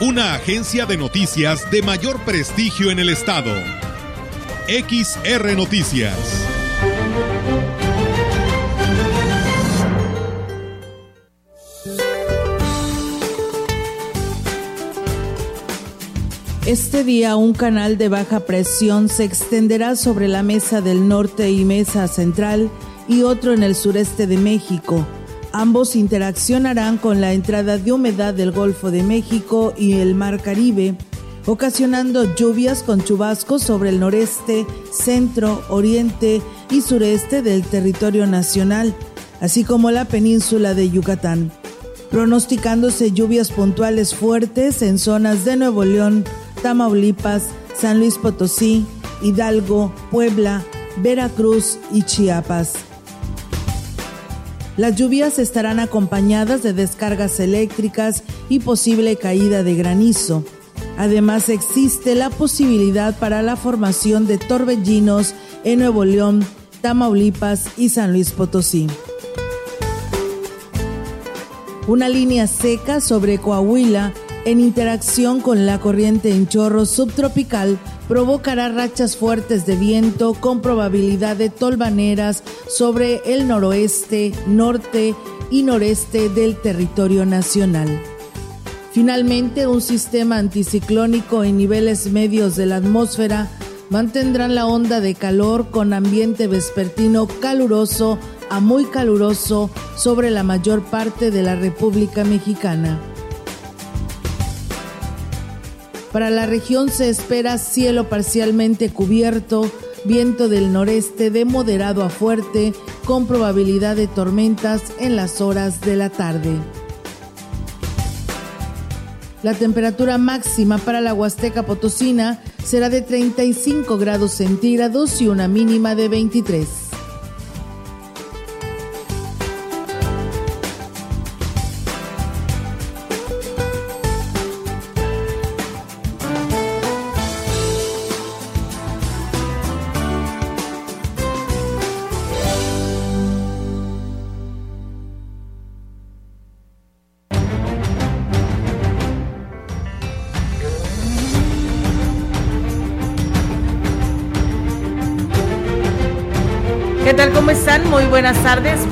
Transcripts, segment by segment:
Una agencia de noticias de mayor prestigio en el estado. XR Noticias. Este día un canal de baja presión se extenderá sobre la mesa del norte y mesa central y otro en el sureste de México. Ambos interaccionarán con la entrada de humedad del Golfo de México y el Mar Caribe, ocasionando lluvias con chubascos sobre el noreste, centro, oriente y sureste del territorio nacional, así como la península de Yucatán, pronosticándose lluvias puntuales fuertes en zonas de Nuevo León, Tamaulipas, San Luis Potosí, Hidalgo, Puebla, Veracruz y Chiapas. Las lluvias estarán acompañadas de descargas eléctricas y posible caída de granizo. Además existe la posibilidad para la formación de torbellinos en Nuevo León, Tamaulipas y San Luis Potosí. Una línea seca sobre Coahuila en interacción con la corriente en chorro subtropical, provocará rachas fuertes de viento con probabilidad de tolvaneras sobre el noroeste, norte y noreste del territorio nacional. Finalmente, un sistema anticiclónico en niveles medios de la atmósfera mantendrán la onda de calor con ambiente vespertino caluroso a muy caluroso sobre la mayor parte de la República Mexicana. Para la región se espera cielo parcialmente cubierto, viento del noreste de moderado a fuerte, con probabilidad de tormentas en las horas de la tarde. La temperatura máxima para la Huasteca Potosina será de 35 grados centígrados y una mínima de 23.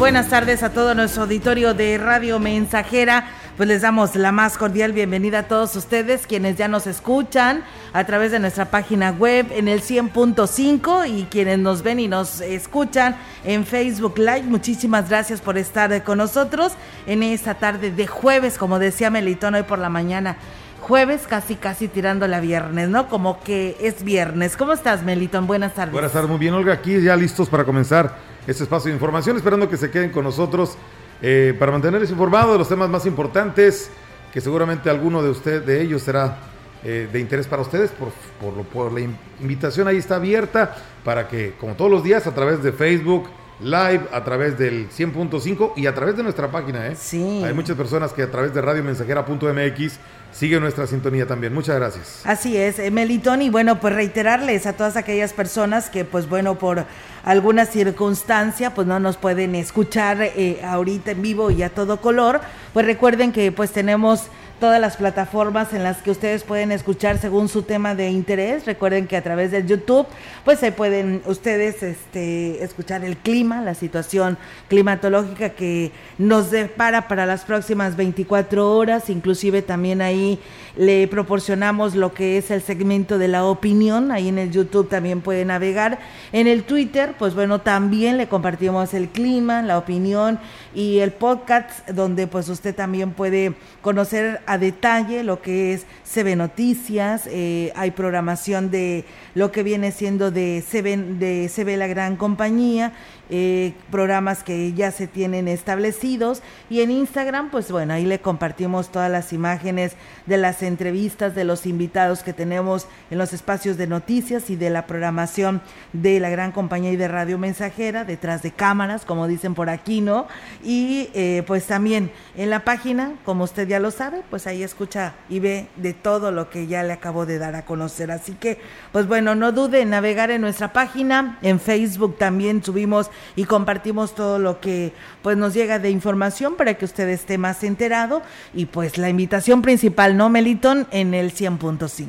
Buenas tardes a todo nuestro auditorio de Radio Mensajera. Pues les damos la más cordial bienvenida a todos ustedes quienes ya nos escuchan a través de nuestra página web en el 100.5 y quienes nos ven y nos escuchan en Facebook Live. Muchísimas gracias por estar con nosotros en esta tarde de jueves, como decía Melitón hoy por la mañana jueves, casi casi tirando la viernes, ¿no? Como que es viernes. ¿Cómo estás, Melitón? Buenas tardes. Buenas tardes, muy bien, Olga. Aquí ya listos para comenzar este espacio de información, esperando que se queden con nosotros eh, para mantenerles informados de los temas más importantes, que seguramente alguno de ustedes, de ellos será eh, de interés para ustedes. Por, por, lo, por la invitación ahí está abierta para que, como todos los días, a través de Facebook, live a través del 100.5 y a través de nuestra página. ¿eh? Sí. Hay muchas personas que a través de radiomensajera.mx siguen nuestra sintonía también. Muchas gracias. Así es, eh, Melitón, y bueno, pues reiterarles a todas aquellas personas que, pues bueno, por alguna circunstancia, pues no nos pueden escuchar eh, ahorita en vivo y a todo color, pues recuerden que pues tenemos todas las plataformas en las que ustedes pueden escuchar según su tema de interés. Recuerden que a través del YouTube, pues se pueden ustedes este, escuchar el clima, la situación climatológica que nos depara para las próximas 24 horas. Inclusive también ahí le proporcionamos lo que es el segmento de la opinión. Ahí en el YouTube también puede navegar. En el Twitter, pues bueno, también le compartimos el clima, la opinión y el podcast donde pues usted también puede conocer a detalle lo que es CB Noticias, eh, hay programación de lo que viene siendo de CB, de CB La Gran Compañía eh, programas que ya se tienen establecidos. Y en Instagram pues bueno ahí le compartimos todas las imágenes de las entrevistas de los invitados que tenemos en los espacios de noticias y de la programación de la gran compañía y de radio mensajera detrás de cámaras como dicen por aquí no y eh, pues también en la página como usted ya lo sabe pues ahí escucha y ve de todo lo que ya le acabo de dar a conocer. Así que pues bueno no dude en navegar en nuestra página. En Facebook también subimos y compartimos todo lo que pues nos llega de información para que usted esté más enterado y pues la invitación principal, ¿no, Meliton? En el 100.5.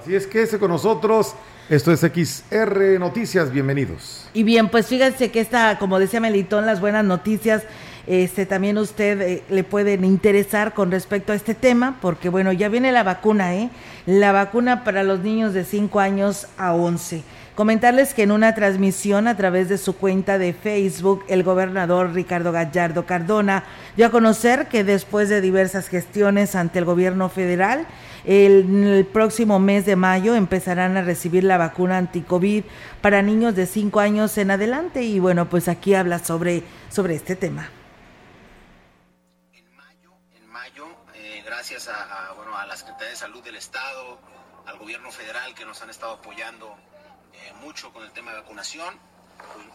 Así es, que ese con nosotros. Esto es XR Noticias, bienvenidos. Y bien, pues fíjense que esta, como decía Melitón, las buenas noticias este también usted eh, le pueden interesar con respecto a este tema, porque bueno, ya viene la vacuna, ¿eh? La vacuna para los niños de 5 años a 11. Comentarles que en una transmisión a través de su cuenta de Facebook, el gobernador Ricardo Gallardo Cardona dio a conocer que después de diversas gestiones ante el gobierno federal, el, próximo mes de mayo empezarán a recibir la vacuna anti-COVID para niños de 5 años en adelante. Y bueno, pues aquí habla sobre, sobre este tema. En mayo, eh, gracias a, bueno, a la Secretaría de Salud del Estado, al gobierno federal que nos han estado apoyando mucho con el tema de vacunación.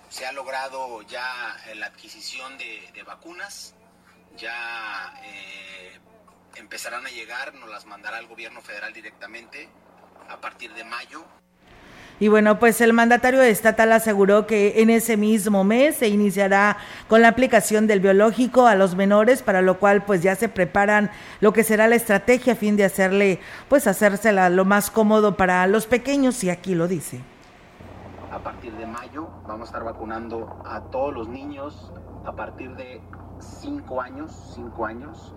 Se ha logrado ya la adquisición de, de vacunas, ya eh, empezarán a llegar, nos las mandará el gobierno federal directamente a partir de mayo. Y bueno, pues el mandatario estatal aseguró que en ese mismo mes se iniciará con la aplicación del biológico a los menores, para lo cual pues ya se preparan lo que será la estrategia a fin de hacerle, pues hacérsela lo más cómodo para los pequeños, y aquí lo dice a partir de mayo vamos a estar vacunando a todos los niños a partir de 5 años, 5 años,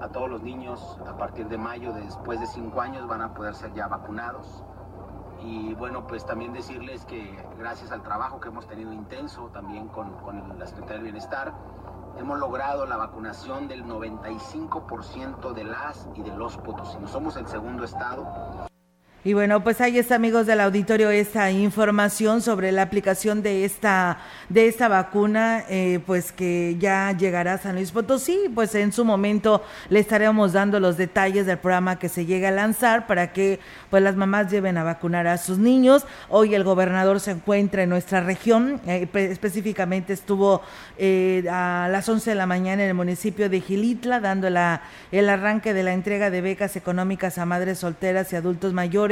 a todos los niños a partir de mayo, después de 5 años van a poder ser ya vacunados. Y bueno, pues también decirles que gracias al trabajo que hemos tenido intenso también con, con la Secretaría del Bienestar, hemos logrado la vacunación del 95% de las y de los potosinos. Somos el segundo estado y bueno, pues ahí está, amigos del auditorio, esta información sobre la aplicación de esta, de esta vacuna, eh, pues que ya llegará a San Luis Potosí. Pues en su momento le estaremos dando los detalles del programa que se llega a lanzar para que pues las mamás lleven a vacunar a sus niños. Hoy el gobernador se encuentra en nuestra región, eh, específicamente estuvo eh, a las 11 de la mañana en el municipio de Gilitla, dando la, el arranque de la entrega de becas económicas a madres solteras y adultos mayores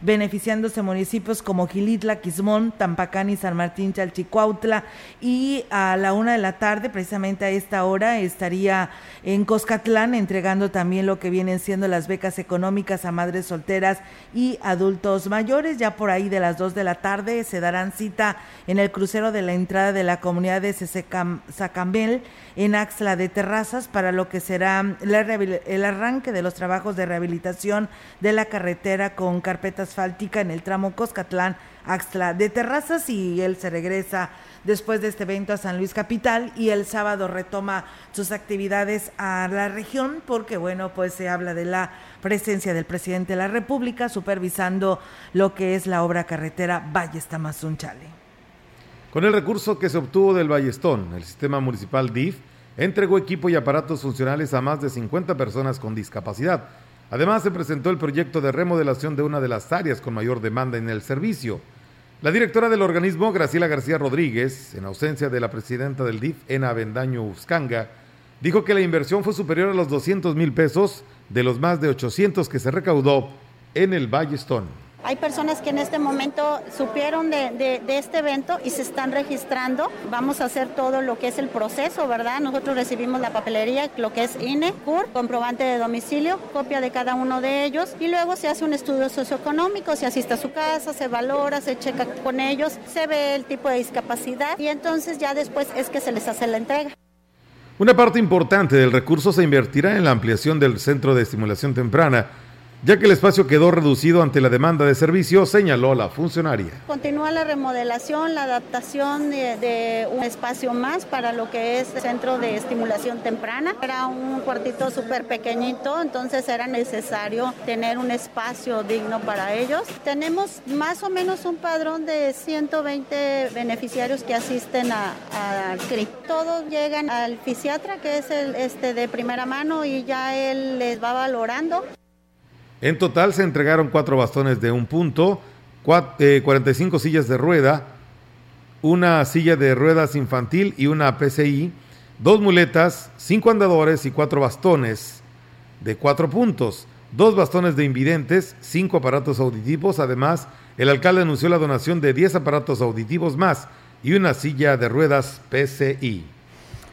beneficiándose municipios como Gilitla, Quismón, Tampacán y San Martín Chalchicuautla. Y a la una de la tarde, precisamente a esta hora, estaría en Coscatlán entregando también lo que vienen siendo las becas económicas a madres solteras y adultos mayores. Ya por ahí de las dos de la tarde se darán cita en el crucero de la entrada de la comunidad de Sacambel en Axla de Terrazas para lo que será el arranque de los trabajos de rehabilitación de la carretera con carpeta asfáltica en el tramo Coscatlán, Axtla de Terrazas y él se regresa después de este evento a San Luis Capital y el sábado retoma sus actividades a la región porque bueno, pues se habla de la presencia del presidente de la República supervisando lo que es la obra carretera Valles Tamazunchale. Con el recurso que se obtuvo del Ballestón, el sistema municipal DIF entregó equipo y aparatos funcionales a más de 50 personas con discapacidad Además, se presentó el proyecto de remodelación de una de las áreas con mayor demanda en el servicio. La directora del organismo, Graciela García Rodríguez, en ausencia de la presidenta del DIF, Ena Bendaño Uscanga, dijo que la inversión fue superior a los 200 mil pesos de los más de 800 que se recaudó en el Ballestón. Hay personas que en este momento supieron de, este evento y se están registrando. Vamos a hacer todo lo que es el proceso, ¿verdad? Nosotros recibimos la papelería, lo que es INE, CUR, comprobante de domicilio, copia de cada uno de ellos y luego se hace un estudio socioeconómico, se asiste a su casa, se valora, se checa con ellos, se ve el tipo de discapacidad y entonces ya después es que se les hace la entrega. Una parte importante del recurso se invertirá en la ampliación del centro de estimulación temprana ya que el espacio quedó reducido ante la demanda de servicio, señaló la funcionaria. Continúa la remodelación, la adaptación de, un espacio más para lo que es centro de estimulación temprana. Era un cuartito súper pequeñito, entonces era necesario tener un espacio digno para ellos. Tenemos más o menos un padrón de 120 beneficiarios que asisten al CRI. Todos llegan al fisiatra, que es el este de primera mano, y ya él les va valorando. En total se entregaron cuatro bastones de un punto, 45 eh, sillas de rueda, una silla de ruedas infantil y una PCI, dos muletas, cinco andadores y cuatro bastones de cuatro puntos, dos bastones de invidentes, cinco aparatos auditivos. Además, el alcalde anunció la donación de 10 aparatos auditivos más y una silla de ruedas PCI.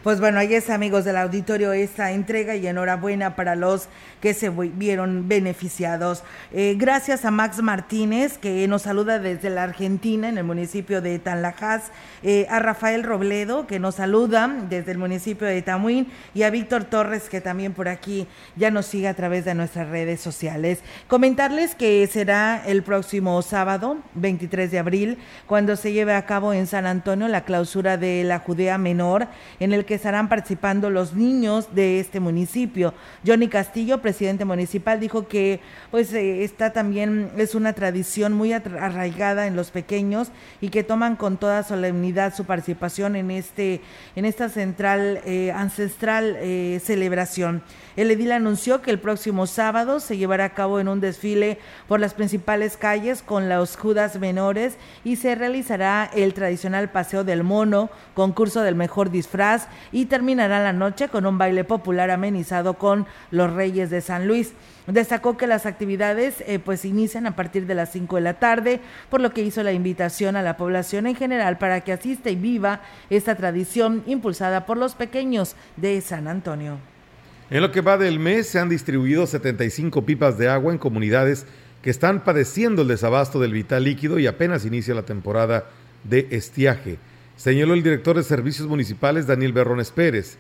Pues bueno, ahí es amigos del auditorio esta entrega y enhorabuena para los que se vieron beneficiados. Eh, gracias a Max Martínez que nos saluda desde la Argentina en el municipio de Tanlajas, eh, a Rafael Robledo que nos saluda desde el municipio de Tamuín y a Víctor Torres que también por aquí ya nos sigue a través de nuestras redes sociales. Comentarles que será el próximo sábado, 23 de abril, cuando se lleve a cabo en San Antonio la clausura de la Judea Menor en el que estarán participando los niños de este municipio. Johnny Castillo, presidente municipal, dijo que pues eh, está también, es una tradición muy arraigada en los pequeños y que toman con toda solemnidad su participación en este, en esta central eh, ancestral eh, celebración. El edil anunció que el próximo sábado se llevará a cabo en un desfile por las principales calles con los Judas menores y se realizará el tradicional paseo del mono, concurso del mejor disfraz y terminará la noche con un baile popular amenizado con los Reyes de San Luis. Destacó que las actividades eh, pues inician a partir de las 5 de la tarde, por lo que hizo la invitación a la población en general para que asista y viva esta tradición impulsada por los pequeños de San Antonio. En lo que va del mes se han distribuido 75 pipas de agua en comunidades que están padeciendo el desabasto del vital líquido y apenas inicia la temporada de estiaje, señaló el director de Servicios Municipales Daniel Berrones Pérez.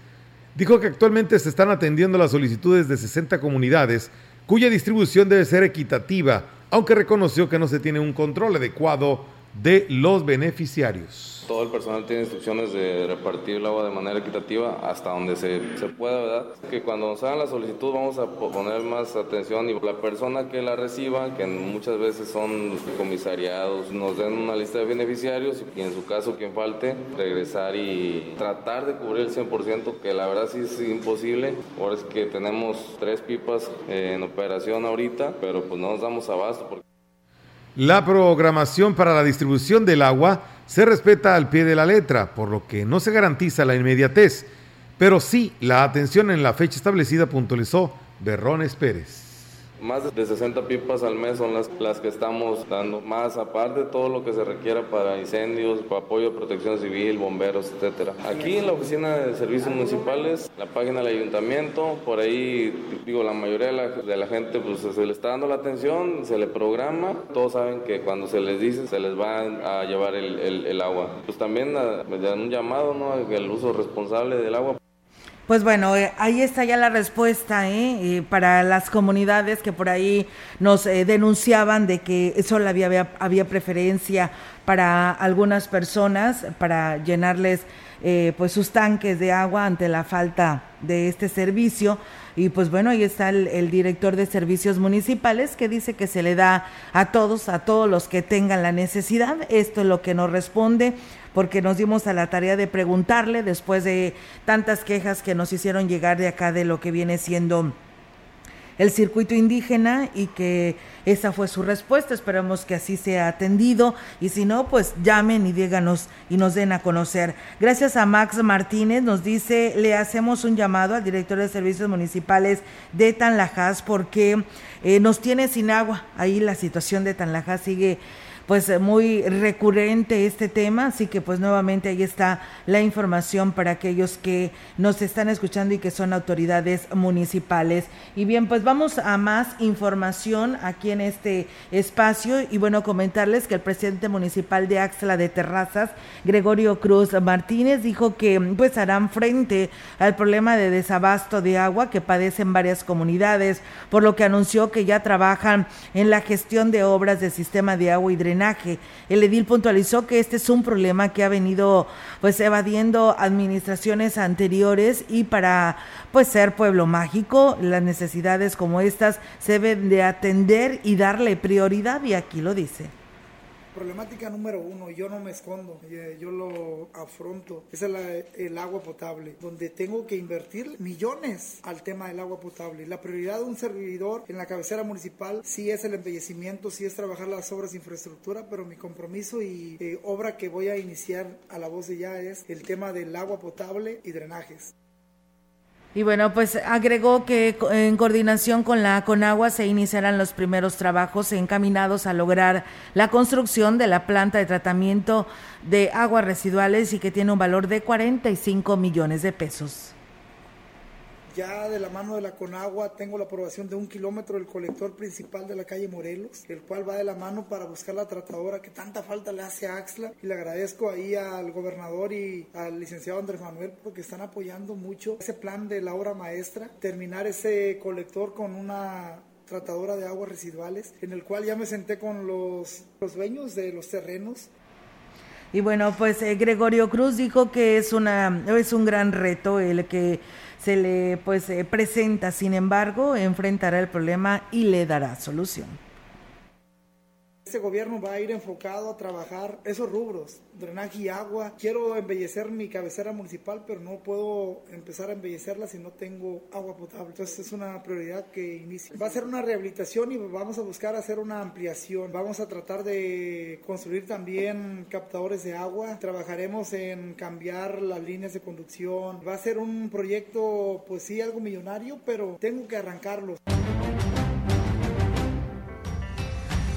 Dijo que actualmente se están atendiendo las solicitudes de 60 comunidades cuya distribución debe ser equitativa, aunque reconoció que no se tiene un control adecuado de los beneficiarios todo el personal tiene instrucciones de repartir el agua de manera equitativa hasta donde se, se pueda, ¿verdad? Que cuando nos hagan la solicitud vamos a poner más atención y la persona que la reciba, que muchas veces son comisariados, nos den una lista de beneficiarios y en su caso quien falte, regresar y tratar de cubrir el 100%, que la verdad sí es imposible. Ahora es que tenemos tres pipas en operación ahorita, pero pues no nos damos abasto. Porque... La programación para la distribución del agua se respeta al pie de la letra, por lo que no se garantiza la inmediatez, pero sí la atención en la fecha establecida, puntualizó Berrones Pérez. Más de 60 pipas al mes son las, las que estamos dando, más aparte de todo lo que se requiera para incendios, apoyo de protección civil, bomberos, etcétera. Aquí en la oficina de servicios municipales, la página del ayuntamiento, por ahí, digo, la mayoría de la, de la gente pues se le está dando la atención, se le programa, todos saben que cuando se les dice se les va a llevar el, el, agua. Pues también a, un llamado, ¿no? El uso responsable del agua. Pues bueno, eh, ahí está ya la respuesta ¿eh? ¿eh? para las comunidades que por ahí nos eh, denunciaban de que solo había, había, había, preferencia para algunas personas para llenarles pues sus tanques de agua ante la falta de este servicio. Y pues bueno, ahí está el, el, director de servicios municipales que dice que se le da a todos, a todos los que tengan la necesidad. Esto es lo que nos responde porque nos dimos a la tarea de preguntarle después de tantas quejas que nos hicieron llegar de acá de lo que viene siendo el circuito indígena y que esa fue su respuesta. Esperamos que así sea atendido y si no, pues llamen y díganos y nos den a conocer. Gracias a Max Martínez, nos dice, le hacemos un llamado al director de servicios municipales de Tanlajas porque eh, nos tiene sin agua. Ahí la situación de Tanlajas sigue pues muy recurrente este tema, así que pues nuevamente ahí está la información para aquellos que nos están escuchando y que son autoridades municipales. Y bien, pues vamos a más información aquí en este espacio y bueno, comentarles que el presidente municipal de Axla de Terrazas, Gregorio Cruz Martínez, dijo que pues harán frente al problema de desabasto de agua que padecen varias comunidades, por lo que anunció que ya trabajan en la gestión de obras del sistema de agua y drenaje el edil puntualizó que este es un problema que ha venido pues evadiendo administraciones anteriores y para pues ser pueblo mágico, las necesidades como estas se deben de atender y darle prioridad y aquí lo dice. Problemática número uno, yo no me escondo, eh, yo lo afronto, es el, agua potable, donde tengo que invertir millones al tema del agua potable. La prioridad de un servidor en la cabecera municipal sí es el embellecimiento, sí es trabajar las obras de infraestructura, pero mi compromiso y eh, obra que voy a iniciar a la voz de ya es el tema del agua potable y drenajes. Y bueno, pues agregó que en coordinación con la Conagua se iniciarán los primeros trabajos encaminados a lograr la construcción de la planta de tratamiento de aguas residuales y que tiene un valor de 45 millones de pesos. Ya de la mano de la Conagua tengo la aprobación de un kilómetro del colector principal de la calle Morelos, el cual va de la mano para buscar la tratadora que tanta falta le hace a Axla. Y le agradezco ahí al gobernador y al licenciado Andrés Manuel porque están apoyando mucho ese plan de la obra maestra, terminar ese colector con una tratadora de aguas residuales, en el cual ya me senté con los, los dueños de los terrenos y bueno, pues eh, Gregorio Cruz dijo que es una es un gran reto el que se le pues eh, presenta, sin embargo, enfrentará el problema y le dará solución. Este gobierno va a ir enfocado a trabajar esos rubros, drenaje y agua. Quiero embellecer mi cabecera municipal, pero no puedo empezar a embellecerla si no tengo agua potable. Entonces es una prioridad que inicia. Va a ser una rehabilitación y vamos a buscar hacer una ampliación. Vamos a tratar de construir también captadores de agua. Trabajaremos en cambiar las líneas de conducción. Va a ser un proyecto, pues sí, algo millonario, pero tengo que arrancarlo.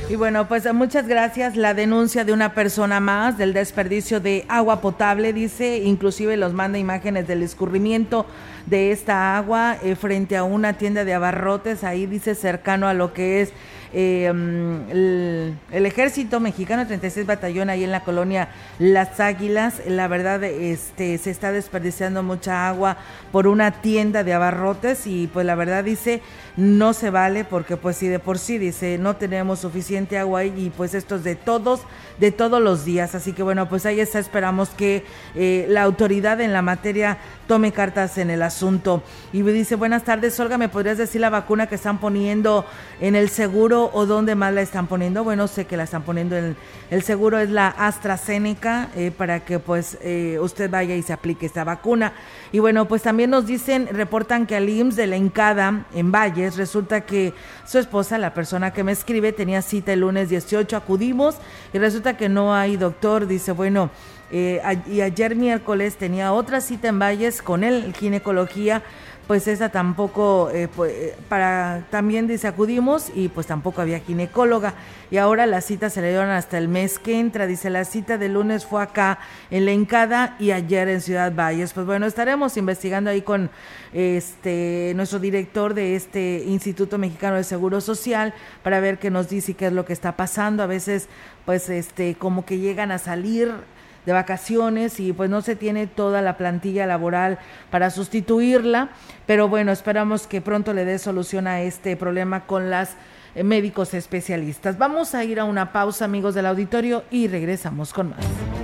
Y bueno, pues muchas gracias. La denuncia de una persona más del desperdicio de agua potable, dice, inclusive los manda imágenes del escurrimiento de esta agua eh, frente a una tienda de abarrotes, ahí dice cercano a lo que es eh, mm, el, ejército mexicano 36 batallón ahí en la colonia Las Águilas, la verdad este se está desperdiciando mucha agua por una tienda de abarrotes y pues la verdad dice no se vale porque pues si de por sí dice no tenemos suficiente agua y pues esto es de todos de todos los días. Así que bueno pues ahí está esperamos que eh, la autoridad en la materia tome cartas en el asunto. Y me dice buenas tardes Olga me podrías decir la vacuna que están poniendo en el seguro o dónde más la están poniendo. Bueno, sé que la están poniendo en el seguro es la AstraZeneca eh, para que pues eh, usted vaya y se aplique esta vacuna. Y bueno, pues también nos dicen, reportan que al IMSS de la Encada en Valles resulta que su esposa, la persona que me escribe, tenía cita el lunes 18, acudimos y resulta que no hay doctor. Dice, bueno, eh, y ayer miércoles tenía otra cita en Valles con él, ginecología pues esa tampoco, eh, pues, eh, para también dice acudimos y pues tampoco había ginecóloga. Y ahora las citas se le dieron hasta el mes que entra, dice la cita de lunes fue acá en la Encada y ayer en Ciudad Valles, pues bueno, estaremos investigando ahí con este nuestro director de este Instituto Mexicano de Seguro Social para ver qué nos dice y qué es lo que está pasando, a veces pues este como que llegan a salir de vacaciones y pues no se tiene toda la plantilla laboral para sustituirla, pero bueno, esperamos que pronto le dé solución a este problema con las eh, médicos especialistas. Vamos a ir a una pausa, amigos del auditorio, y regresamos con más.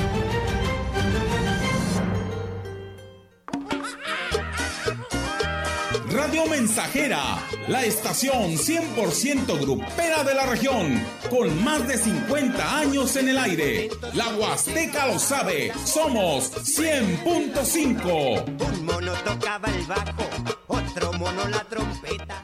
Radio Mensajera, la estación 100% grupera de la región, con más de 50 años en el aire. La Huasteca lo sabe, somos 100.5. Un mono tocaba el bajo, otro mono la trompeta.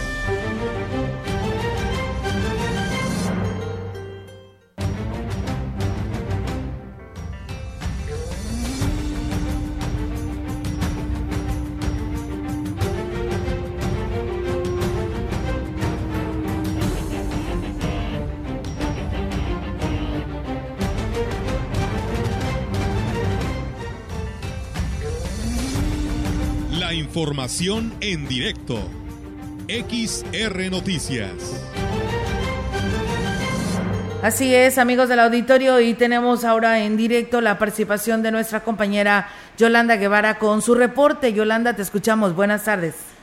La información en directo. XR Noticias. Así es, amigos del auditorio, y tenemos ahora en directo la participación de nuestra compañera Yolanda Guevara con su reporte. Yolanda, te escuchamos. Buenas tardes.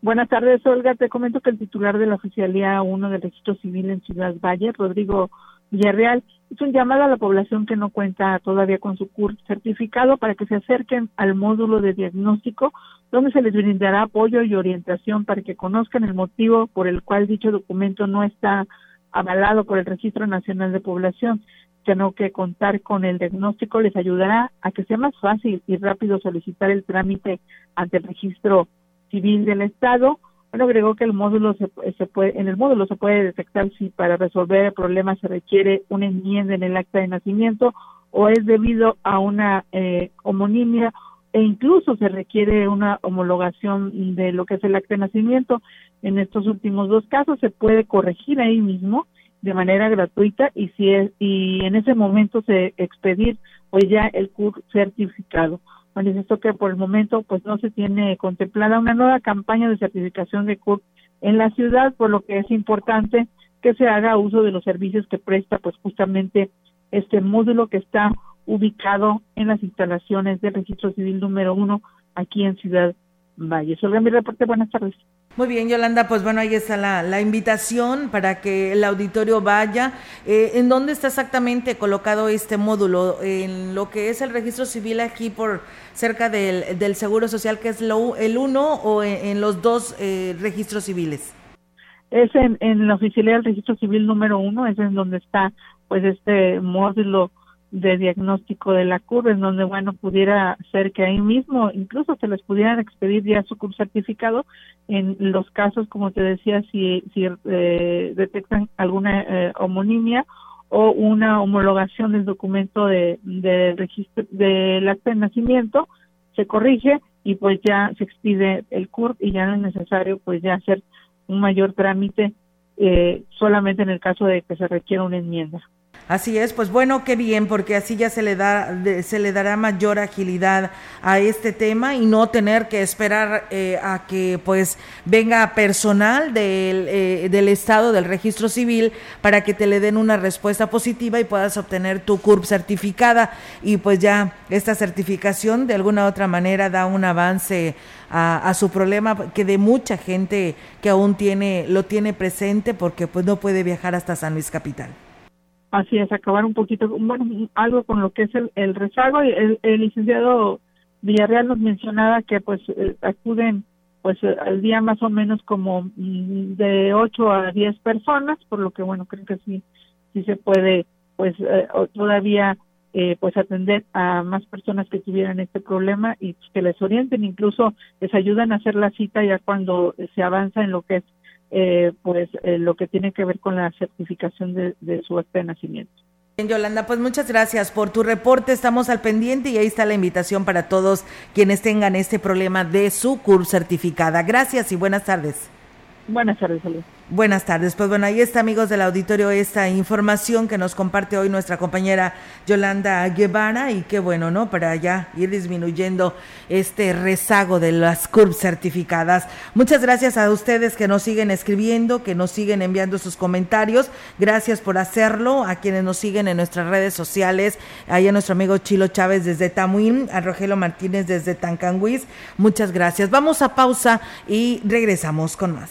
Buenas tardes, Olga. Te comento que el titular de la Oficialía 1 del Registro Civil en Ciudad Valle, Rodrigo Villarreal, es un llamado a la población que no cuenta todavía con su certificado para que se acerquen al módulo de diagnóstico donde se les brindará apoyo y orientación para que conozcan el motivo por el cual dicho documento no está avalado por el Registro Nacional de Población, sino que contar con el diagnóstico les ayudará a que sea más fácil y rápido solicitar el trámite ante el Registro Civil del Estado bueno, agregó que el módulo se, se, puede, en el módulo se puede detectar si para resolver el problema se requiere una enmienda en el acta de nacimiento o es debido a una eh, homonimia e incluso se requiere una homologación de lo que es el acta de nacimiento. En estos últimos dos casos se puede corregir ahí mismo de manera gratuita y si es, y en ese momento se expedir pues ya el CUR certificado manifestó que por el momento pues no se tiene contemplada una nueva campaña de certificación de CURP en la ciudad, por lo que es importante que se haga uso de los servicios que presta pues justamente este módulo que está ubicado en las instalaciones del registro civil número uno aquí en Ciudad Valle. Olga, mi reporte, buenas tardes. Muy bien, Yolanda, pues bueno, ahí está la, invitación para que el auditorio vaya. Eh, ¿En dónde está exactamente colocado este módulo? ¿En lo que es el registro civil aquí por cerca del, Seguro Social, que es lo, el uno, o en, los dos eh, registros civiles? Es en, en la oficialidad del registro civil número uno, es en donde está pues este módulo de diagnóstico de la curva, en donde, bueno, pudiera ser que ahí mismo incluso se les pudieran expedir ya su CURP certificado en los casos, como te decía, si, si eh, detectan alguna eh, homonimia o una homologación del documento de, de registro del acta de nacimiento, se corrige y pues ya se expide el CURP y ya no es necesario pues ya hacer un mayor trámite eh, solamente en el caso de que se requiera una enmienda. Así es, pues bueno, qué bien, porque así ya se le da, se le dará mayor agilidad a este tema y no tener que esperar eh, a que pues venga personal del, eh, del estado del registro civil para que te le den una respuesta positiva y puedas obtener tu CURP certificada y pues ya esta certificación de alguna u otra manera da un avance a, a, su problema que de mucha gente que aún tiene lo tiene presente porque pues no puede viajar hasta San Luis Capital. Así es, acabar un poquito, bueno, algo con lo que es el, el rezago. El, el licenciado Villarreal nos mencionaba que pues eh, acuden pues eh, al día más o menos como mm, de 8 a 10 personas, por lo que bueno, creo que sí, sí se puede pues eh, todavía pues atender a más personas que tuvieran este problema y que les orienten, incluso les ayudan a hacer la cita ya cuando se avanza en lo que es eh, pues eh, lo que tiene que ver con la certificación de, su acta de nacimiento. Bien, Yolanda, pues muchas gracias por tu reporte. Estamos al pendiente y ahí está la invitación para todos quienes tengan este problema de su CURS certificada. Gracias y buenas tardes. Buenas tardes, salud. Buenas tardes. Pues bueno, ahí está, amigos del auditorio, esta información que nos comparte hoy nuestra compañera Yolanda Guevara y qué bueno, ¿no? Para ya ir disminuyendo este rezago de las CURB certificadas. Muchas gracias a ustedes que nos siguen escribiendo, que nos siguen enviando sus comentarios. Gracias por hacerlo. A quienes nos siguen en nuestras redes sociales, ahí a nuestro amigo Chilo Chávez desde Tamuín, a Rogelio Martínez desde Tancanguis. Muchas gracias. Vamos a pausa y regresamos con más.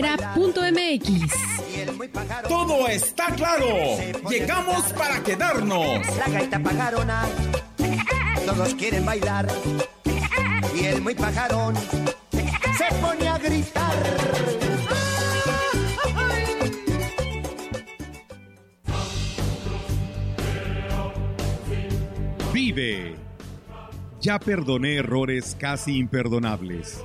radiomensajera.mx. Todo está claro. Llegamos para quedarnos. La gaita pajarona, todos quieren bailar. Y el muy pajarón se pone a gritar. Vive. Ya perdoné errores casi imperdonables.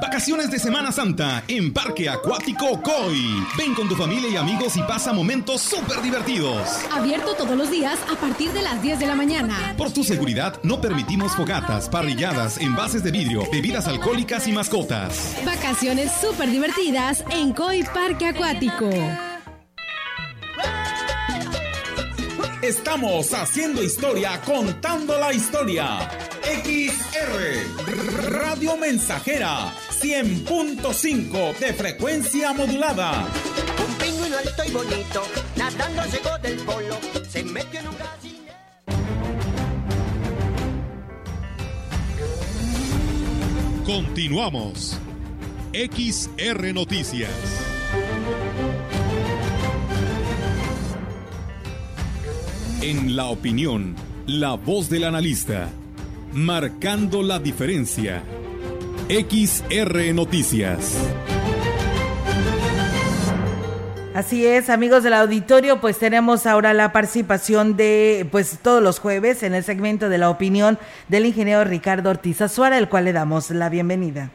Vacaciones de Semana Santa en Parque Acuático Coy. Ven con tu familia y amigos y pasa momentos súper divertidos. Abierto todos los días a partir de las 10 de la mañana. Por tu seguridad, no permitimos fogatas, parrilladas, envases de vidrio, bebidas alcohólicas y mascotas. Vacaciones súper divertidas en Coy Parque Acuático. Estamos haciendo historia, contando la historia. XR Radio Mensajera 100.5 de frecuencia modulada. Un pingüino alto y bonito, nadando llegó del polo, se metió en un gallinero. Continuamos. XR Noticias. En la opinión, la voz del analista, marcando la diferencia. XR Noticias. Así es, amigos del auditorio, pues tenemos ahora la participación de, pues todos los jueves en el segmento de la opinión del ingeniero Ricardo Ortiz Azuara, el cual le damos la bienvenida.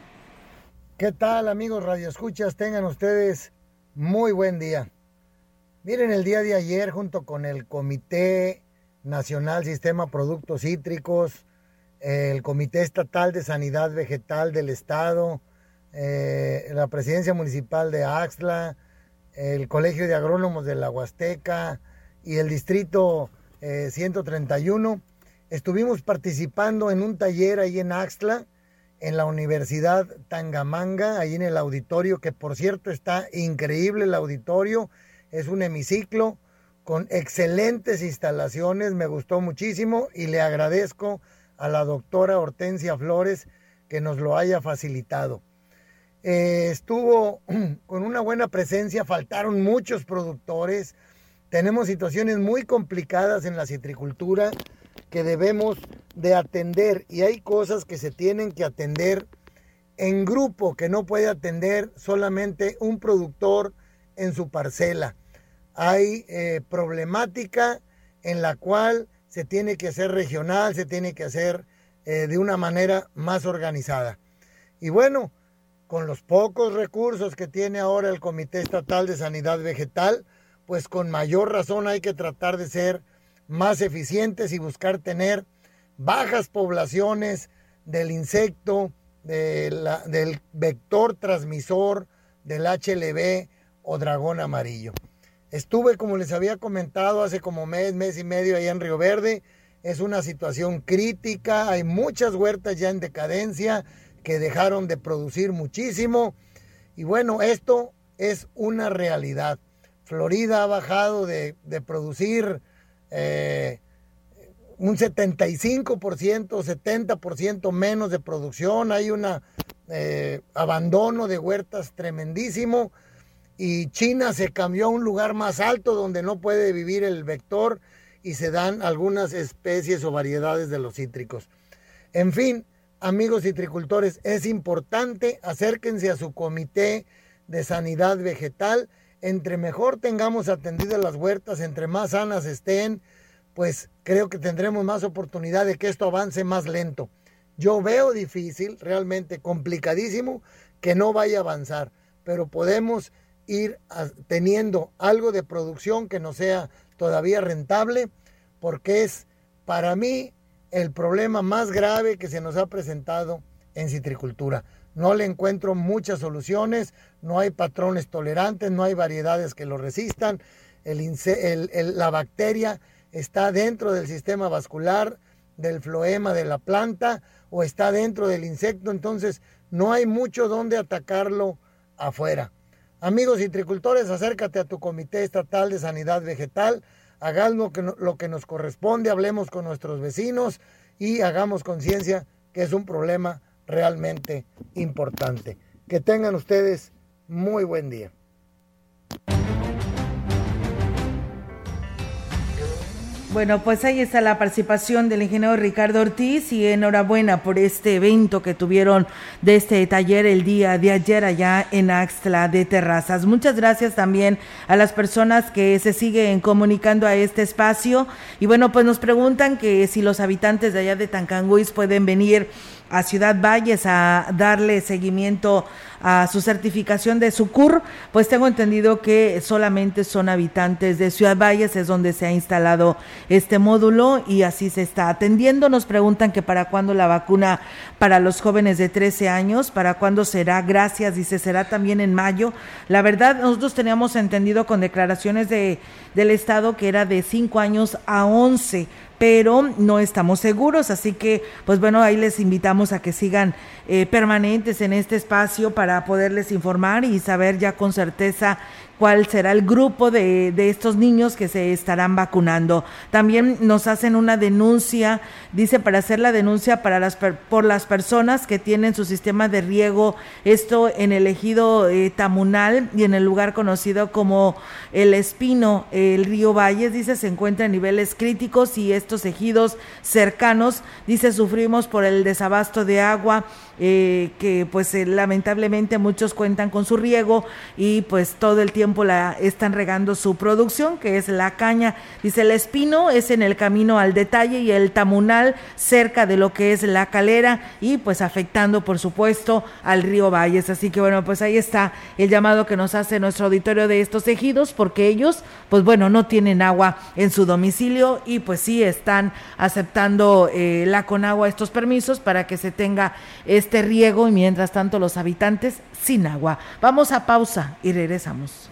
¿Qué tal, amigos Radio Escuchas? Tengan ustedes muy buen día. Miren, el día de ayer, junto con el Comité Nacional Sistema Productos Cítricos, el Comité Estatal de Sanidad Vegetal del Estado, eh, la Presidencia Municipal de Axla, el Colegio de Agrónomos de la Huasteca y el Distrito 131, eh, estuvimos participando en un taller ahí en Axla, en la Universidad Tangamanga, ahí en el auditorio, que por cierto está increíble el auditorio es un hemiciclo con excelentes instalaciones, me gustó muchísimo y le agradezco a la doctora Hortensia Flores que nos lo haya facilitado. Eh, estuvo con una buena presencia, faltaron muchos productores, tenemos situaciones muy complicadas en la citricultura que debemos de atender y hay cosas que se tienen que atender en grupo, que no puede atender solamente un productor en su parcela hay eh, problemática en la cual se tiene que hacer regional, se tiene que hacer eh, de una manera más organizada. Y bueno, con los pocos recursos que tiene ahora el Comité Estatal de Sanidad Vegetal, pues con mayor razón hay que tratar de ser más eficientes y buscar tener bajas poblaciones del insecto, del vector transmisor del HLB o dragón amarillo. Estuve, como les había comentado, hace como mes, mes y medio allá en Río Verde. Es una situación crítica. Hay muchas huertas ya en decadencia que dejaron de producir muchísimo. Y bueno, esto es una realidad. Florida ha bajado de, producir eh, un 75%, 70% menos de producción, hay un eh, abandono de huertas tremendísimo y China se cambió a un lugar más alto donde no puede vivir el vector y se dan algunas especies o variedades de los cítricos. En fin, amigos citricultores, es importante acérquense a su comité de sanidad vegetal. Entre mejor tengamos atendidas las huertas, entre más sanas estén, pues creo que tendremos más oportunidad de que esto avance más lento. Yo veo difícil, realmente complicadísimo, que no vaya a avanzar, pero podemos ir teniendo algo de producción que no sea todavía rentable, porque es para mí el problema más grave que se nos ha presentado en citricultura. No le encuentro muchas soluciones, no hay patrones tolerantes, no hay variedades que lo resistan, la bacteria está dentro del sistema vascular, del floema de la planta o está dentro del insecto, entonces no hay mucho donde atacarlo afuera. Amigos citricultores, acércate a tu Comité Estatal de Sanidad Vegetal, hagamos lo que, lo que nos corresponde, hablemos con nuestros vecinos y hagamos conciencia que es un problema realmente importante. Que tengan ustedes muy buen día. Bueno, pues ahí está la participación del ingeniero Ricardo Ortiz y enhorabuena por este evento que tuvieron de este taller el día de ayer allá en Axtla de Terrazas. Muchas gracias también a las personas que se siguen comunicando a este espacio y bueno, pues nos preguntan que si los habitantes de allá de Tancanguis pueden venir a Ciudad Valles a darle seguimiento a su certificación de SUCUR, pues tengo entendido que solamente son habitantes de Ciudad Valles, es donde se ha instalado este módulo y así se está atendiendo. Nos preguntan que para cuándo la vacuna para los jóvenes de 13 años, para cuándo será, gracias, dice, será también en mayo. La verdad, nosotros teníamos entendido con declaraciones de, del Estado que era de 5 años a 11 pero no estamos seguros, así que pues bueno, ahí les invitamos a que sigan eh, permanentes en este espacio para poderles informar y saber ya con certeza cuál será el grupo de, de, estos niños que se estarán vacunando. También nos hacen una denuncia, dice, para hacer la denuncia para las, por las personas que tienen su sistema de riego, esto en el ejido eh, Tamunal y en el lugar conocido como El Espino, el río Valles, dice, se encuentra en niveles críticos y estos ejidos cercanos, dice, sufrimos por el desabasto de agua eh, que pues eh, lamentablemente muchos cuentan con su riego y pues todo el tiempo la están regando su producción, que es la caña. Dice, el espino es en el camino al detalle y el tamunal cerca de lo que es la calera y pues afectando por supuesto al río Valles. Así que bueno, pues ahí está el llamado que nos hace nuestro auditorio de estos ejidos, porque ellos pues bueno, no tienen agua en su domicilio y pues sí están aceptando eh, la Conagua estos permisos para que se tenga este riego y mientras tanto los habitantes sin agua. Vamos a pausa y regresamos.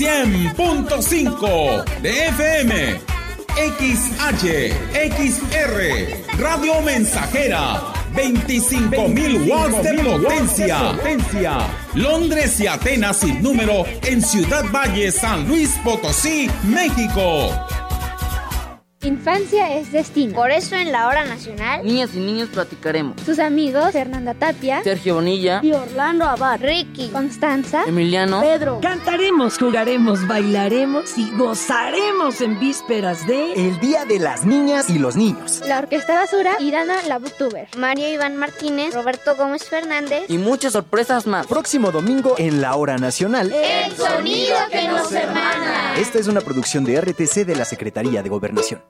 100.5 de FM. XH, XR, Radio Mensajera, 25.000 watts de potencia. Londres y Atenas sin número en Ciudad Valle, San Luis Potosí, México. Infancia es destino. Por eso en la hora nacional, niñas y niños platicaremos. Sus amigos Fernanda Tapia, Sergio Bonilla y Orlando Abad, Ricky, Constanza, Emiliano, Pedro. Cantaremos, jugaremos, bailaremos y gozaremos en vísperas de El Día de las Niñas y los Niños. La Orquesta Basura y Dana la Booktuber. Mario Iván Martínez, Roberto Gómez Fernández y muchas sorpresas más. Próximo domingo en la hora nacional. El sonido que nos hermana. Esta es una producción de RTC de la Secretaría de Gobernación.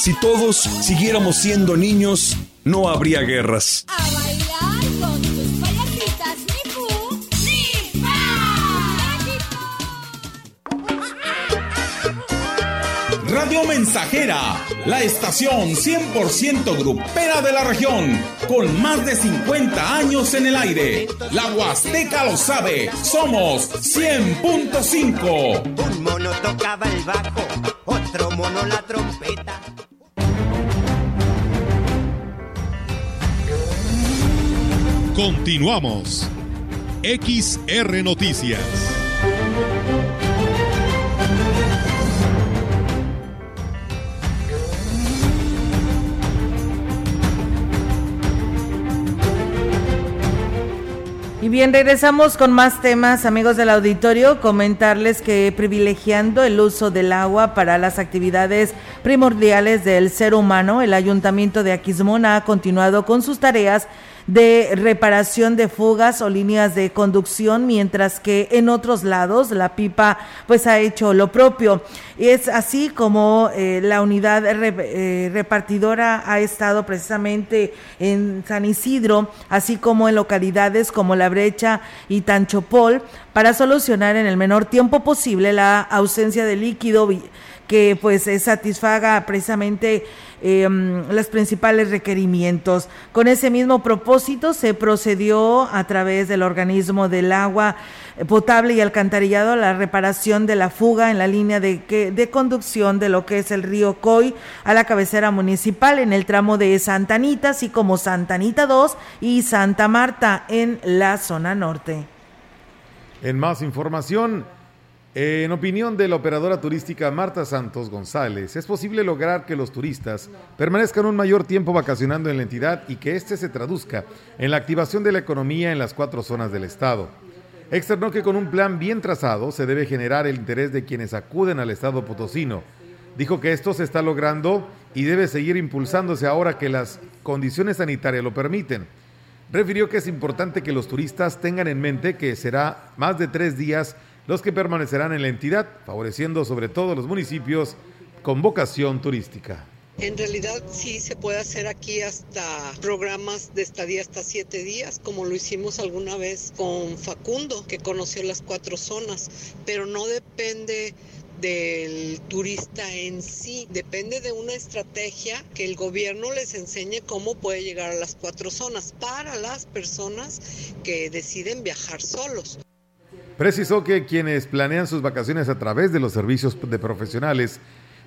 Si todos siguiéramos siendo niños, no habría guerras. A bailar con tus payasitas, ni fu, ni Radio Mensajera, la estación 100% grupera de la región, con más de 50 años en el aire. La Huasteca lo sabe, somos 100.5. Un mono tocaba el bajo, otro mono la trompeta. Continuamos. XR Noticias. Y bien, regresamos con más temas, amigos del auditorio. Comentarles que privilegiando el uso del agua para las actividades primordiales del ser humano, el Ayuntamiento de Aquismona ha continuado con sus tareas de reparación de fugas o líneas de conducción, mientras que en otros lados la pipa pues ha hecho lo propio. Es así como eh, la unidad eh, repartidora ha estado precisamente en San Isidro, así como en localidades como La Brecha y Tanchopol, para solucionar en el menor tiempo posible la ausencia de líquido que pues satisfaga precisamente eh, los principales requerimientos. Con ese mismo propósito se procedió a través del organismo del agua potable y alcantarillado a la reparación de la fuga en la línea de, que, de conducción de lo que es el río Coy a la cabecera municipal en el tramo de Santa Anita, así como Santa Anita 2 y Santa Marta en la zona norte. En más información, en opinión de la operadora turística Marta Santos González, es posible lograr que los turistas permanezcan un mayor tiempo vacacionando en la entidad y que éste se traduzca en la activación de la economía en las cuatro zonas del estado. Externó que con un plan bien trazado se debe generar el interés de quienes acuden al estado potosino. Dijo que esto se está logrando y debe seguir impulsándose ahora que las condiciones sanitarias lo permiten. Refirió que es importante que los turistas tengan en mente que será más de tres días los que permanecerán en la entidad, favoreciendo sobre todo los municipios con vocación turística. En realidad sí se puede hacer aquí hasta programas de estadía hasta siete días, como lo hicimos alguna vez con Facundo, que conoció las cuatro zonas, pero no depende del turista en sí. Depende de una estrategia que el gobierno les enseñe cómo puede llegar a las cuatro zonas para las personas que deciden viajar solos. Precisó que quienes planean sus vacaciones a través de los servicios de profesionales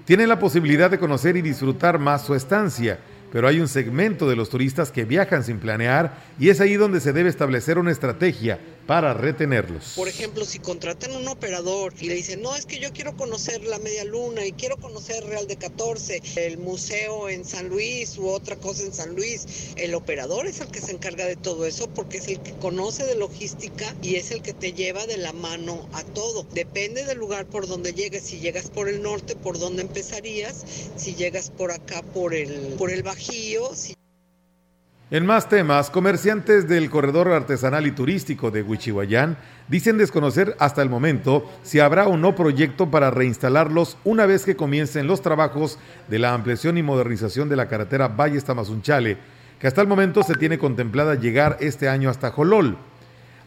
tienen la posibilidad de conocer y disfrutar más su estancia, pero hay un segmento de los turistas que viajan sin planear y es ahí donde se debe establecer una estrategia para retenerlos. Por ejemplo, si contratan un operador y le dicen, no, es que yo quiero conocer la media luna y quiero conocer Real de 14, el museo en San Luis u otra cosa en San Luis, el operador es el que se encarga de todo eso porque es el que conoce de logística y es el que te lleva de la mano a todo. Depende del lugar por donde llegues, si llegas por el norte, por dónde empezarías, si llegas por acá, por el, por el Bajío, si en más temas, comerciantes del corredor artesanal y turístico de Huichihuayán dicen desconocer hasta el momento si habrá o no proyecto para reinstalarlos una vez que comiencen los trabajos de la ampliación y modernización de la carretera Valles Tamazunchale, que hasta el momento se tiene contemplada llegar este año hasta Jolol.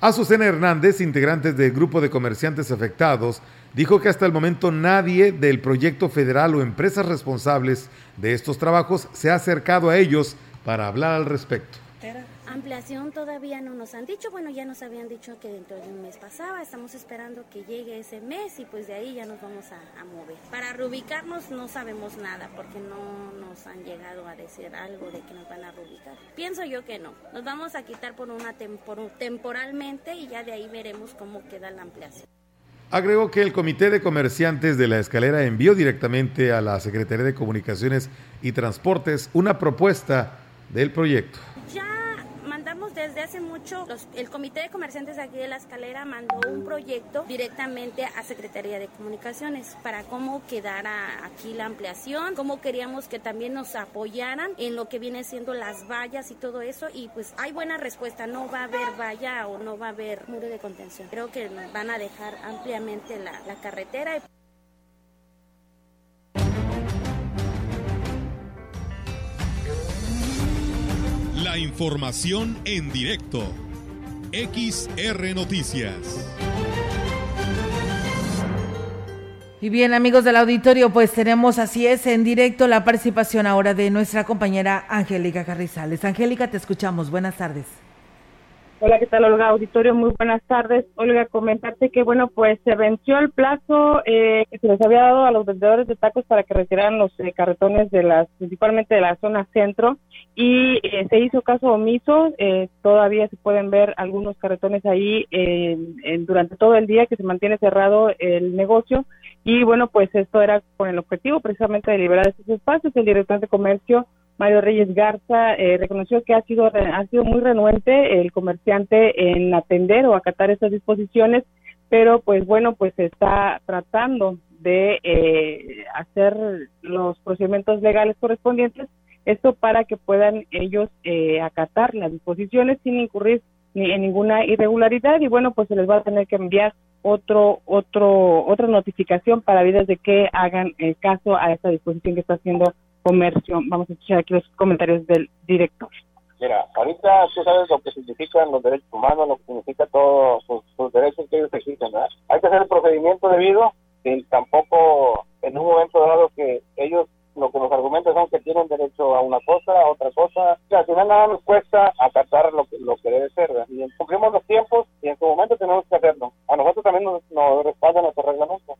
Azucena Hernández, integrante del grupo de comerciantes afectados, dijo que hasta el momento nadie del proyecto federal o empresas responsables de estos trabajos se ha acercado a ellos para hablar al respecto. Ampliación todavía no nos han dicho, bueno, ya nos habían dicho que dentro de un mes pasaba, estamos esperando que llegue ese mes y pues de ahí ya nos vamos a, a mover. Para reubicarnos no sabemos nada porque no nos han llegado a decir algo de que nos van a reubicar. Pienso yo que no, nos vamos a quitar por una tempor temporalmente y ya de ahí veremos cómo queda la ampliación. Agregó que el Comité de Comerciantes de la Escalera envió directamente a la Secretaría de Comunicaciones y Transportes una propuesta del proyecto. Ya mandamos desde hace mucho, los- el Comité de Comerciantes aquí de la Escalera mandó un proyecto directamente a Secretaría de Comunicaciones para cómo quedara aquí la ampliación, cómo queríamos que también nos apoyaran en lo que viene siendo las vallas y todo eso y pues hay buena respuesta, no va a haber valla o no va a haber muro de contención. Creo que van a dejar ampliamente la, la carretera. La información en directo. XR Noticias. Y bien, amigos del auditorio, pues tenemos así es en directo la participación ahora de nuestra compañera Angélica Carrizales. Angélica, te escuchamos. Buenas tardes. Hola, ¿qué tal, Olga? Auditorio, muy buenas tardes. Olga, comentarte que, bueno, pues se venció el plazo eh, que se les había dado a los vendedores de tacos para que retiraran los eh, carretones de las, principalmente de la zona centro, y eh, se hizo caso omiso. eh, todavía se pueden ver algunos carretones ahí durante todo el día que se mantiene cerrado el negocio. Y bueno, pues esto era con el objetivo precisamente de liberar estos espacios. El director de comercio Mario Reyes Garza eh, reconoció que ha sido ha sido muy renuente el comerciante en atender o acatar estas disposiciones, pero pues bueno, pues está tratando de eh, hacer los procedimientos legales correspondientes, esto para que puedan ellos eh, acatar las disposiciones sin incurrir ni en ninguna irregularidad y bueno, pues se les va a tener que enviar otro otro otra notificación para vidas de que hagan eh, caso a esta disposición que está haciendo comercio. Vamos a escuchar aquí los comentarios del director. Mira, ahorita tú sabes lo que significan los derechos humanos, lo que significa todos sus, derechos que ellos exigen, ¿verdad? Hay que hacer el procedimiento debido, sin tampoco en un momento dado que ellos lo que nos argumentan son que tienen derecho a una cosa, a otra cosa. O sea, al final nada nos cuesta acatar lo que, lo que debe ser, ¿verdad? Y cumplimos los tiempos y en su momento tenemos que hacerlo. A nosotros también nos, nos respaldan nuestro reglamento.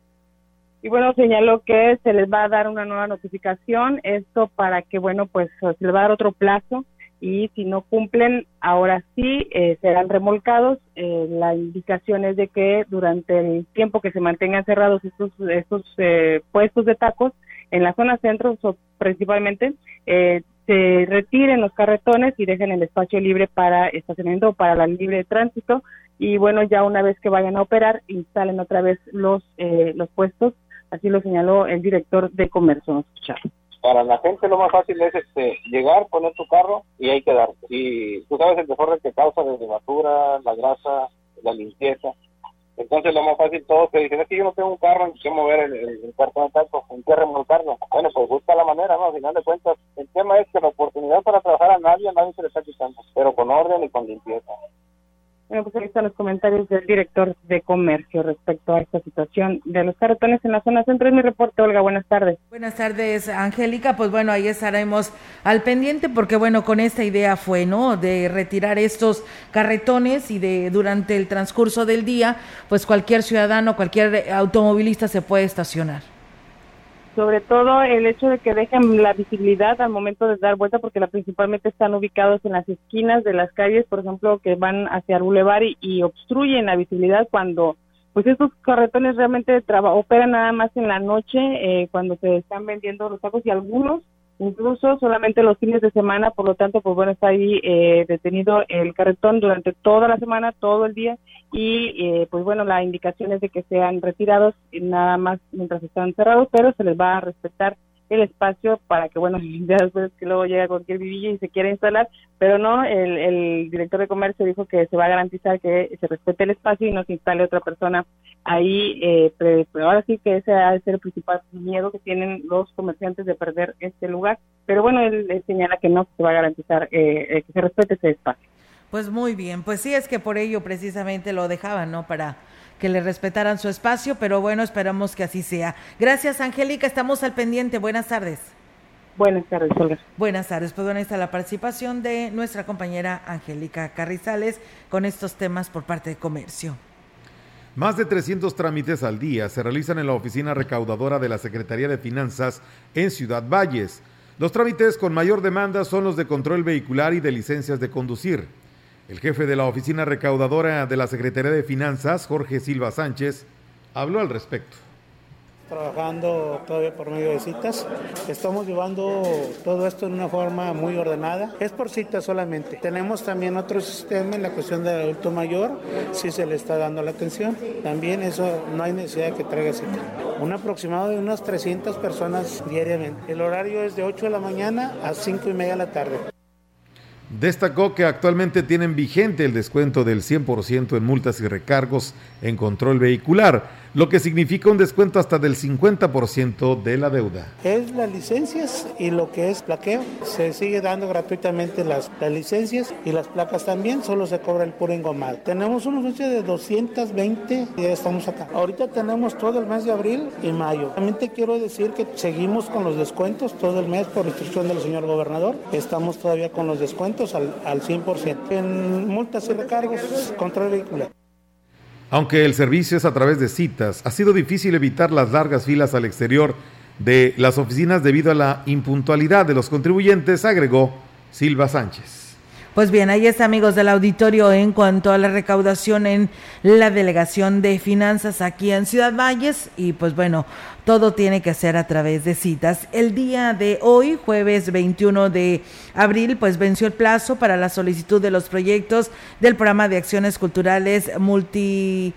Y bueno, señaló que se les va a dar una nueva notificación, esto para que, bueno, pues se les va a dar otro plazo y si no cumplen, ahora sí eh, serán remolcados. Eh, la indicación es de que durante el tiempo que se mantengan cerrados estos, estos eh, puestos de tacos en la zona centro, principalmente, eh, se retiren los carretones y dejen el espacio libre para estacionamiento o para la libre tránsito y bueno ya una vez que vayan a operar instalen otra vez los eh, los puestos así lo señaló el director de comercio. Para la gente lo más fácil es este, llegar, poner tu carro y ahí quedarte. Y tú sabes el desorden que causa desde basura, la grasa, la limpieza. Entonces lo más fácil todos te dicen, es que yo no tengo un carro en que mover el, el, cartón de tacos, en qué remolcarlo. Bueno, pues busca la manera, ¿no? Al final de cuentas, el tema es que la oportunidad para trabajar a nadie, a nadie se le está quitando, pero con orden y con limpieza. Bueno, pues ahí están los comentarios del director de comercio respecto a esta situación de los carretones en la zona centro. Es mi reporte, Olga. Buenas tardes. Buenas tardes, Angélica. Pues bueno, ahí estaremos al pendiente porque bueno, con esta idea fue, ¿no? De retirar estos carretones y de durante el transcurso del día, pues cualquier ciudadano, cualquier automovilista se puede estacionar. Sobre todo el hecho de que dejen la visibilidad al momento de dar vuelta, porque la, principalmente están ubicados en las esquinas de las calles, por ejemplo, que van hacia el bulevar y, obstruyen la visibilidad cuando pues estos carretones realmente operan nada más en la noche eh, cuando se están vendiendo los tacos y algunos incluso solamente los fines de semana, por lo tanto, pues bueno, está ahí eh, detenido el carretón durante toda la semana, todo el día, y eh, pues bueno, la indicación es de que sean retirados nada más mientras están cerrados, pero se les va a respetar el espacio para que, bueno, ya después que luego llega cualquier vivilla y se quiera instalar, pero no, el, el director de comercio dijo que se va a garantizar que se respete el espacio y no se instale otra persona ahí, eh, pero, ahora sí que ese ser el principal miedo que tienen los comerciantes de perder este lugar, pero bueno, él, señala que no se va a garantizar eh, eh, que se respete ese espacio. Pues muy bien, pues sí es que por ello precisamente lo dejaban, ¿no? Para que le respetaran su espacio, pero bueno, esperamos que así sea. Gracias, Angélica, estamos al pendiente. Buenas tardes. Buenas tardes, Olga. Buenas tardes, pues bueno, ahí está la participación de nuestra compañera Angélica Carrizales con estos temas por parte de comercio. Más de 300 trámites al día se realizan en la oficina recaudadora de la Secretaría de Finanzas en Ciudad Valles. Los trámites con mayor demanda son los de control vehicular y de licencias de conducir. El jefe de la oficina recaudadora de la Secretaría de Finanzas, Jorge Silva Sánchez, habló al respecto trabajando todavía por medio de citas. Estamos llevando todo esto en una forma muy ordenada. Es por citas solamente. Tenemos también otro sistema en la cuestión del adulto mayor, si se le está dando la atención. También eso no hay necesidad de que traiga cita. Un aproximado de unas 300 personas diariamente. El horario es de 8 de la mañana a 5 y media de la tarde. Destacó que actualmente tienen vigente el descuento del 100% en multas y recargos en control vehicular lo que significa un descuento hasta del 50% de la deuda. Es las licencias y lo que es plaqueo. Se sigue dando gratuitamente las, las licencias y las placas también, solo se cobra el puro engomado. Tenemos una fecha de 220 y ya estamos acá. Ahorita tenemos todo el mes de abril y mayo. También te quiero decir que seguimos con los descuentos todo el mes por instrucción del señor gobernador. Estamos todavía con los descuentos al, al 100%. En multas y recargos, control vehicular. Aunque el servicio es a través de citas, ha sido difícil evitar las largas filas al exterior de las oficinas debido a la impuntualidad de los contribuyentes, agregó Silva Sánchez. Pues bien, ahí está, amigos del auditorio, en cuanto a la recaudación en la Delegación de Finanzas aquí en Ciudad Valles. Y pues bueno, todo tiene que ser a través de citas. El día de hoy, jueves 21 de abril, pues venció el plazo para la solicitud de los proyectos del programa de acciones culturales multilingües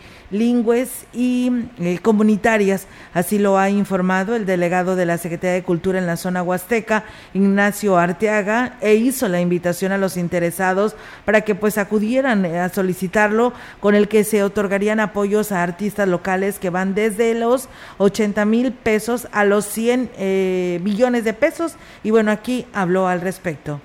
y eh, comunitarias. Así lo ha informado el delegado de la Secretaría de Cultura en la zona huasteca, Ignacio Arteaga, e hizo la invitación a los interesados para que pues acudieran a solicitarlo, con el que se otorgarían apoyos a artistas locales que van desde los 80 mil mil pesos a los 100 eh, billones de pesos. Y bueno, aquí habló al respecto.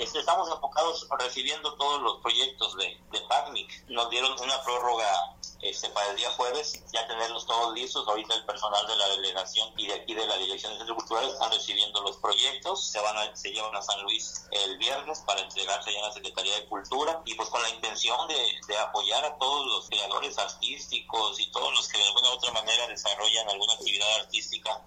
Este, estamos enfocados recibiendo todos los proyectos de, de PACMIC. Nos dieron una prórroga este, para el día jueves, ya tenerlos todos listos. Ahorita el personal de la delegación y de aquí de la Dirección de Centro Cultural están recibiendo los proyectos. Se van a, se llevan a San Luis el viernes para entregarse ya en la Secretaría de Cultura y pues con la intención de, de apoyar a todos los creadores artísticos y todos los que de alguna u otra manera desarrollan alguna actividad artística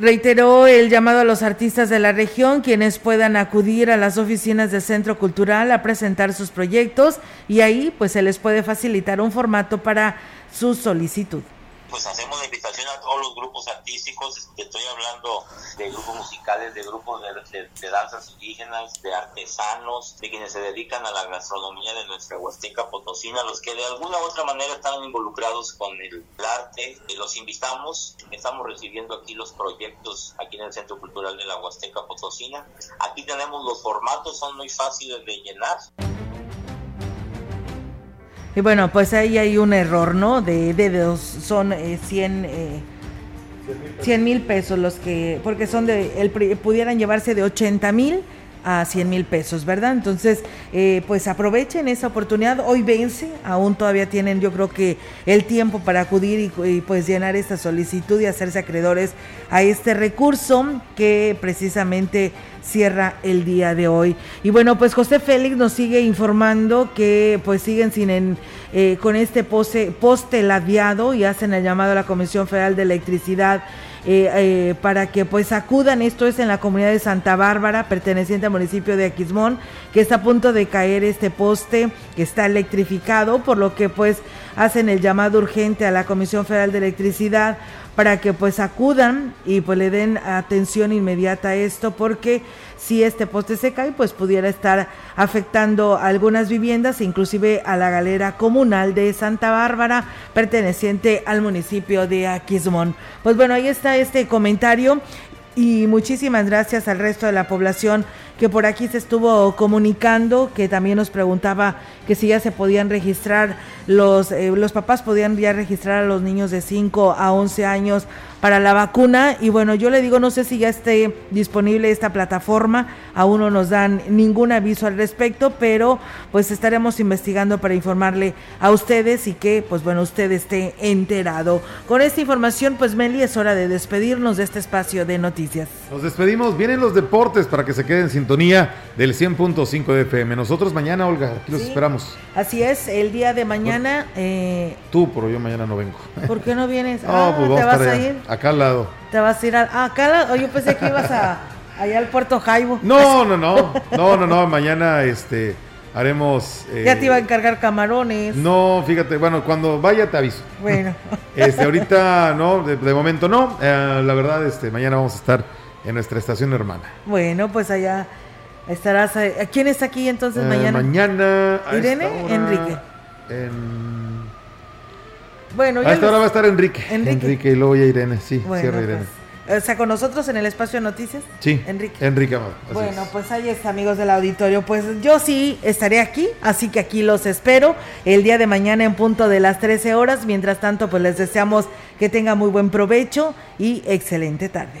Reiteró el llamado a los artistas de la región, quienes puedan acudir a las oficinas del Centro Cultural a presentar sus proyectos y ahí pues se les puede facilitar un formato para su solicitud pues hacemos la invitación a todos los grupos artísticos, estoy hablando de grupos musicales, de grupos de, danzas indígenas, de artesanos, de quienes se dedican a la gastronomía de nuestra Huasteca Potosina, los que de alguna u otra manera están involucrados con el, arte, los invitamos, estamos recibiendo aquí los proyectos aquí en el Centro Cultural de la Huasteca Potosina. Aquí tenemos los formatos, son muy fáciles de llenar. Y bueno, pues ahí hay un error, ¿no? De, de, son eh, 100 eh, 100 mil pesos los que, porque son de, el, pudieran llevarse de 80 mil a 100 mil pesos, ¿verdad? Entonces, eh, pues aprovechen esa oportunidad. Hoy vence, aún todavía tienen yo creo que el tiempo para acudir y, pues llenar esta solicitud y hacerse acreedores a este recurso que precisamente cierra el día de hoy. Y bueno, pues José Félix nos sigue informando que pues siguen sin en, eh, con este poste, poste ladeado y hacen el llamado a la Comisión Federal de Electricidad eh, eh, para que pues acudan. Esto es en la comunidad de Santa Bárbara, perteneciente al municipio de Aquismón, que está a punto de caer este poste que está electrificado, por lo que pues hacen el llamado urgente a la Comisión Federal de Electricidad para que pues acudan y pues le den atención inmediata a esto porque si este poste se cae pues pudiera estar afectando a algunas viviendas inclusive a la galera comunal de Santa Bárbara perteneciente al municipio de Aquismón. Pues bueno, ahí está este comentario y muchísimas gracias al resto de la población que por aquí se estuvo comunicando, que también nos preguntaba que si ya se podían registrar los, eh, los papás podían ya registrar a los niños de 5 a 11 años para la vacuna y bueno, yo le digo, no sé si ya esté disponible esta plataforma, aún no nos dan ningún aviso al respecto, pero pues estaremos investigando para informarle a ustedes y que pues bueno, usted esté enterado. Con esta información, pues Meli, es hora de despedirnos de este espacio de noticias. Nos despedimos, vienen los deportes para que se queden en sintonía del 100.5 de FM. Nosotros mañana, Olga, aquí los Sí. esperamos. Así es, el día de mañana... Eh, Tú, pero yo mañana no vengo. ¿Por qué no vienes? No, Ah, pues ¿Te vamos vas para a ir? acá al lado. ¿Te vas a ir a, ah, acá? la- oh, yo pensé que ibas a, allá al Puerto Jaibo. No, no, no, no, no, no, mañana este haremos... eh, Ya te iba a encargar camarones. No, fíjate, bueno, cuando vaya te aviso. Bueno. Este, ahorita no, de, de momento no. Eh, la verdad, este, mañana vamos a estar en nuestra estación hermana. Bueno, pues allá estarás. eh, ¿Quién está aquí entonces Eh, mañana? Mañana. a Irene, esta hora, Enrique. en- Bueno, a ya esta les- hora va a estar Enrique. Enrique. y luego ya Irene, sí, Bueno, cierra Irene. pues, o sea, con nosotros en el espacio de noticias. Sí, Enrique. Enrique Amado. Bueno, es. pues ahí está, amigos del auditorio. Pues yo sí estaré aquí, así que aquí los espero el día de mañana en punto de las 13 horas. Mientras tanto, pues les deseamos que tengan muy buen provecho y excelente tarde.